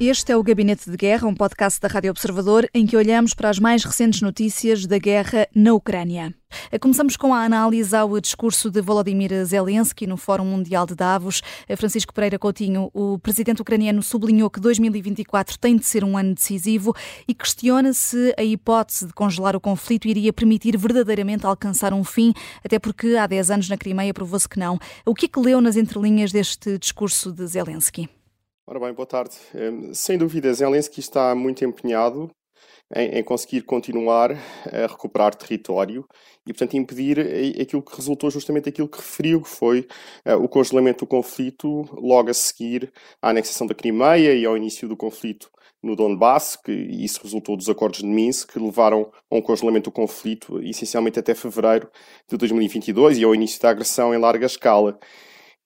Este é o Gabinete de Guerra, um podcast da Rádio Observador em que olhamos para as mais recentes notícias da guerra na Ucrânia. Começamos com a análise ao discurso de Volodymyr Zelensky no Fórum Mundial de Davos. Francisco Pereira Coutinho, o presidente ucraniano sublinhou que 2024 tem de ser um ano decisivo e questiona se a hipótese de congelar o conflito iria permitir verdadeiramente alcançar um fim, até porque há 10 anos na Crimeia provou-se que não. O que é que leu nas entrelinhas deste discurso de Zelensky? Ora bem, boa tarde. Hum, sem dúvida, Zelensky está muito empenhado em, em, conseguir continuar a recuperar território e, portanto, impedir aquilo que resultou justamente aquilo que referiu, que foi uh, o congelamento do conflito logo a seguir à anexação da Crimeia e ao início do conflito no Donbass, que isso resultou dos acordos de Minsk, que levaram a um congelamento do conflito, essencialmente até fevereiro de 2022 e ao início da agressão em larga escala.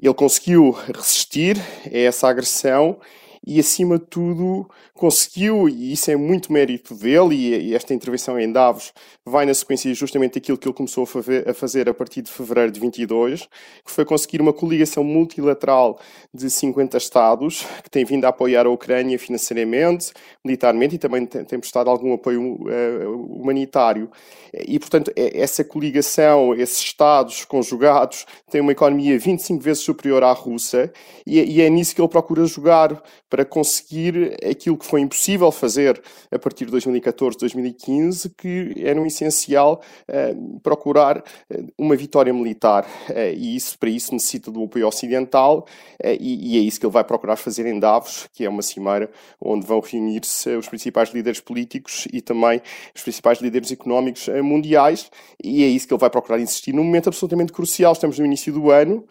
Ele conseguiu resistir a essa agressão e, acima de tudo, conseguiu, e isso é muito mérito dele, e esta intervenção em Davos vai na sequência justamente daquilo que ele começou a fazer a partir de fevereiro de 22, que foi conseguir uma coligação multilateral de 50 Estados, que tem vindo a apoiar a Ucrânia financeiramente, militarmente, e também tem, prestado algum apoio uh, humanitário. E, portanto, essa coligação, esses Estados conjugados, têm uma economia 25 vezes superior à russa, e é nisso que ele procura jogar para conseguir aquilo que foi impossível fazer a partir de 2014, 2015, que era um essencial uh, procurar uh, uma vitória militar. Uh, e isso, para isso necessita do apoio ocidental e, e, é isso que ele vai procurar fazer em Davos, que é uma cimeira onde vão reunir-se os principais líderes políticos e também os principais líderes económicos mundiais e é isso que ele vai procurar insistir num momento absolutamente crucial. Estamos no início do ano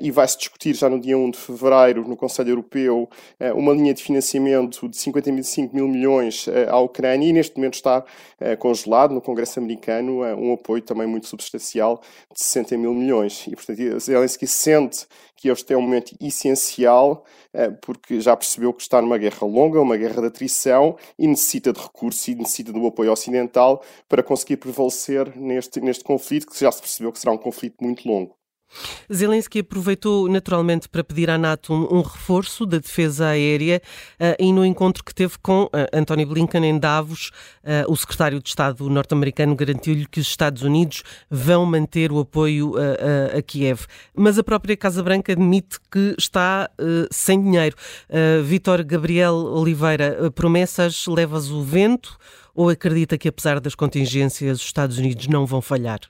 e vai-se discutir já no dia 1 de fevereiro no Conselho Europeu uma linha de financiamento de 55 mil milhões eh, à Ucrânia e neste momento está eh, congelado no Congresso americano eh, um apoio também muito substancial de 60 mil milhões. E, portanto, Zelensky sente que este é um momento essencial porque já percebeu que está numa guerra longa, uma guerra de atrição e necessita de recursos e necessita do apoio ocidental para conseguir prevalecer neste, neste conflito que já se percebeu que será um conflito muito longo. Zelensky aproveitou naturalmente para pedir à NATO um, um reforço da defesa aérea uh, e no encontro que teve com uh, Anthony Blinken em Davos, uh, o secretário de Estado norte-americano garantiu-lhe que os Estados Unidos vão manter o apoio a, a Kiev. Mas a própria Casa Branca admite que está sem dinheiro. Vítor Gabriel Oliveira, promessas levas o vento ou acredita que apesar das contingências os Estados Unidos não vão falhar?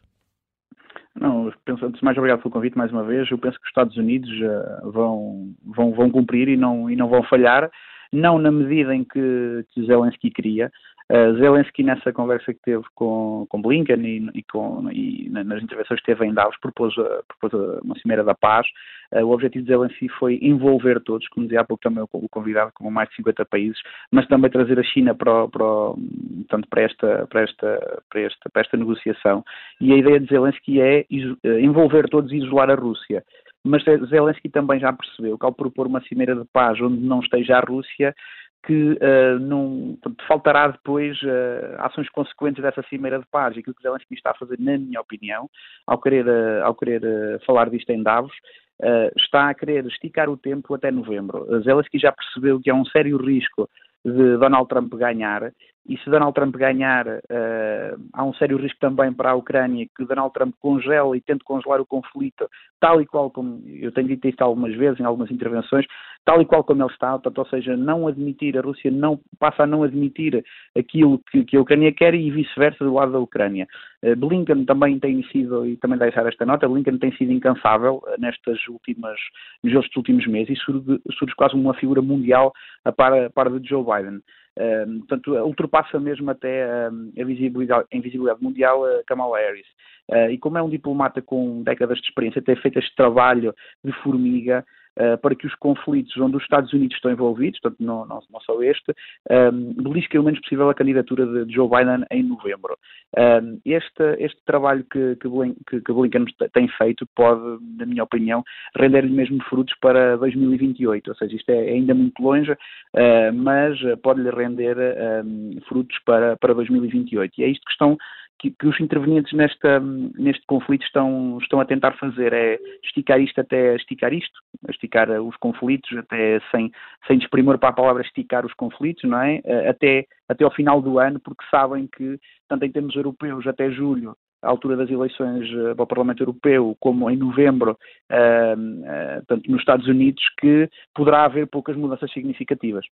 Não, penso, antes de mais, obrigado pelo convite mais uma vez. Eu penso que os Estados Unidos uh, vão, vão, vão cumprir e não, e não vão falhar, não na medida em que, que Zelensky queria. Uh, Zelensky, nessa conversa que teve com, com Blinken e, e, com, e nas intervenções que teve em Davos, propôs, propôs uma cimeira da paz. Uh, o objetivo de Zelensky foi envolver todos, como dizia há pouco também o convidado, com mais de 50 países, mas também trazer a China para, para, portanto, para, esta, para, esta, para, esta, para esta negociação. E a ideia de Zelensky é eh, envolver todos e isolar a Rússia. Mas Zelensky também já percebeu que ao propor uma cimeira de paz onde não esteja a Rússia, que uh, não, faltará depois uh, ações consequentes dessa cimeira de paz. Aquilo que Zelensky está a fazer, na minha opinião, ao querer, uh, ao querer falar disto em Davos, está a querer esticar o tempo até novembro. Zelensky já percebeu que há um sério risco de Donald Trump ganhar, e se Donald Trump ganhar, uh, há um sério risco também para a Ucrânia que Donald Trump congele e tente congelar o conflito, tal e qual como, eu tenho dito isto algumas vezes, em algumas intervenções, tal e qual como ele está, portanto, ou seja, não admitir, a Rússia não, passa a não admitir aquilo que, que a Ucrânia quer e vice-versa do lado da Ucrânia. Uh, Blinken também tem sido, e também deixar esta nota, Blinken tem sido incansável uh, nestas últimas, nos últimos meses e surge, surge quase uma figura mundial a para, para de Joe Biden. Uh, portanto, ultrapassa mesmo até uh, a visibilidade, a invisibilidade mundial a Kamala Harris. Uh, e como é um diplomata com décadas de experiência, tem feito este trabalho de formiga, uh, para que os conflitos onde os Estados Unidos estão envolvidos, portanto, não, não, não só este, um, belisquem o menos possível a candidatura de Joe Biden em novembro. Um, este, este trabalho que, que, que, que Blinken tem feito pode, na minha opinião, render-lhe mesmo frutos para 2028, ou seja, isto é, é ainda muito longe, uh, mas pode-lhe render um, frutos para, para 2028. E é isto que estão que, que, os intervenientes nesta, neste conflito estão, estão a tentar fazer é esticar isto até esticar isto, esticar os conflitos até sem, sem desprimor para a palavra esticar os conflitos, não é? Até, até ao final do ano, porque sabem que, tanto em termos europeus, até julho, à altura das eleições para o Parlamento Europeu, como em novembro, uh, uh, tanto nos Estados Unidos, que poderá haver poucas mudanças significativas.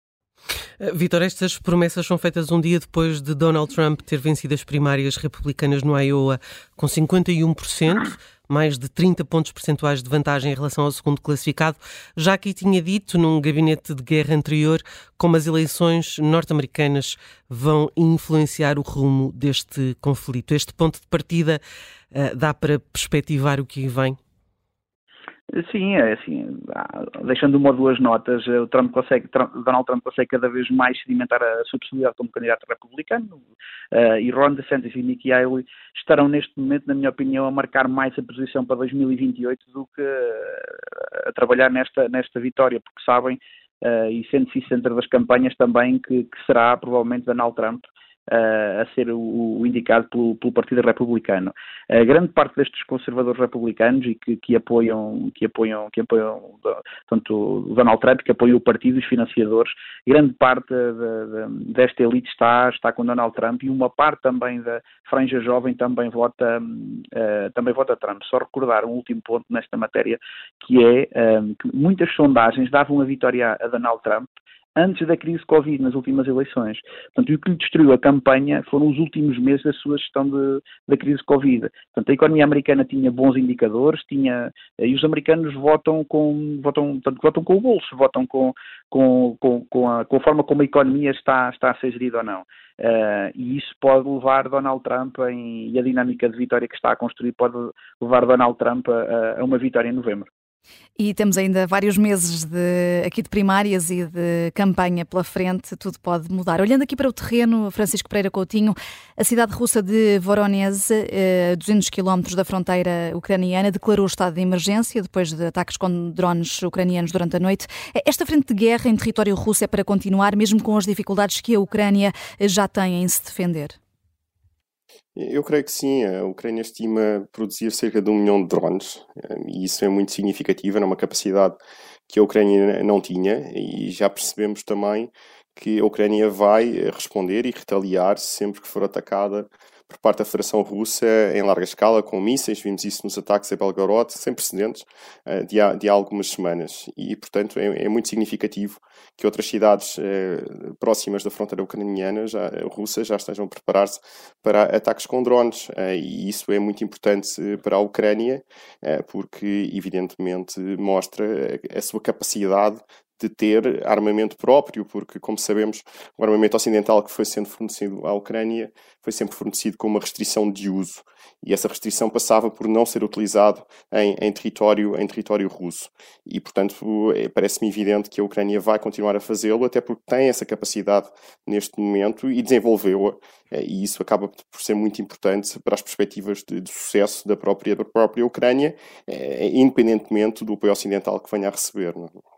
Vitor, estas promessas são feitas um dia depois de Donald Trump ter vencido as primárias republicanas no Iowa com 51%, mais de 30 pontos percentuais de vantagem em relação ao segundo classificado. Já aqui tinha dito, num gabinete de guerra anterior, como as eleições norte-americanas vão influenciar o rumo deste conflito. Este ponto de partida uh, dá para perspectivar o que vem? Sim, é assim, deixando uma ou duas notas, o Trump consegue, Trump, Donald Trump consegue cada vez mais sedimentar a sua possibilidade como candidato republicano uh, e Ron DeSantis e Nikki Haley estarão neste momento, na minha opinião, a marcar mais a posição para 2028 do que uh, a trabalhar nesta, nesta vitória, porque sabem, uh, e sendo-se centro das campanhas também, que, que será provavelmente Donald Trump a ser o, indicado pelo, pelo, Partido Republicano. A grande parte destes conservadores republicanos e que, que apoiam, que apoiam, que apoiam tanto Donald Trump, que apoiam o partido os financiadores, grande parte de, de, desta elite está, está com Donald Trump e uma parte também da franja jovem também vota, uh, também vota Trump. Só recordar um último ponto nesta matéria, que é um, que muitas sondagens davam a vitória a Donald Trump antes da crise Covid, nas últimas eleições. Portanto, o que lhe destruiu a campanha foram os últimos meses da sua gestão de, da crise Covid. Portanto, a economia americana tinha bons indicadores, tinha, e os americanos votam com, votam, portanto, votam com o bolso, votam com, com, com, com, a, com a forma como a economia está, está a ser gerida ou não. Uh, e isso pode levar Donald Trump em, e a dinâmica de vitória que está a construir pode levar Donald Trump a, a uma vitória em novembro. E temos ainda vários meses de, aqui de primárias e de campanha pela frente, tudo pode mudar. Olhando aqui para o terreno, Francisco Pereira Coutinho, a cidade russa de Voronezh, a 200 quilómetros da fronteira ucraniana, declarou estado de emergência depois de ataques com drones ucranianos durante a noite. Esta frente de guerra em território russo é para continuar, mesmo com as dificuldades que a Ucrânia já tem em se defender? Eu creio que sim. A Ucrânia estima produzir cerca de um milhão de drones eh, e isso é muito significativo, é uma capacidade que a Ucrânia não tinha e já percebemos também que a Ucrânia vai responder e retaliar sempre que for atacada por parte da Federação Russa em larga escala, com mísseis. Vimos isso nos ataques a Belgorod, sem precedentes, eh, de há, de há algumas semanas. E, portanto, é, é, muito significativo que outras cidades eh, próximas da fronteira ucraniana, já, russa, já estejam a preparar-se para ataques com drones. Eh, e isso é muito importante para a Ucrânia, porque, evidentemente, mostra a sua capacidade de ter armamento próprio, porque, como sabemos, o armamento ocidental que foi sendo fornecido à Ucrânia foi sempre fornecido com uma restrição de uso. E essa restrição passava por não ser utilizado em, em território, em território russo. E, portanto, é, parece-me evidente que a Ucrânia vai continuar a fazê-lo, até porque tem essa capacidade neste momento e desenvolveu-a. Eh, e isso acaba por ser muito importante para as perspectivas de, de sucesso da própria, da própria Ucrânia, eh, independentemente do apoio ocidental que venha a receber. Não? É?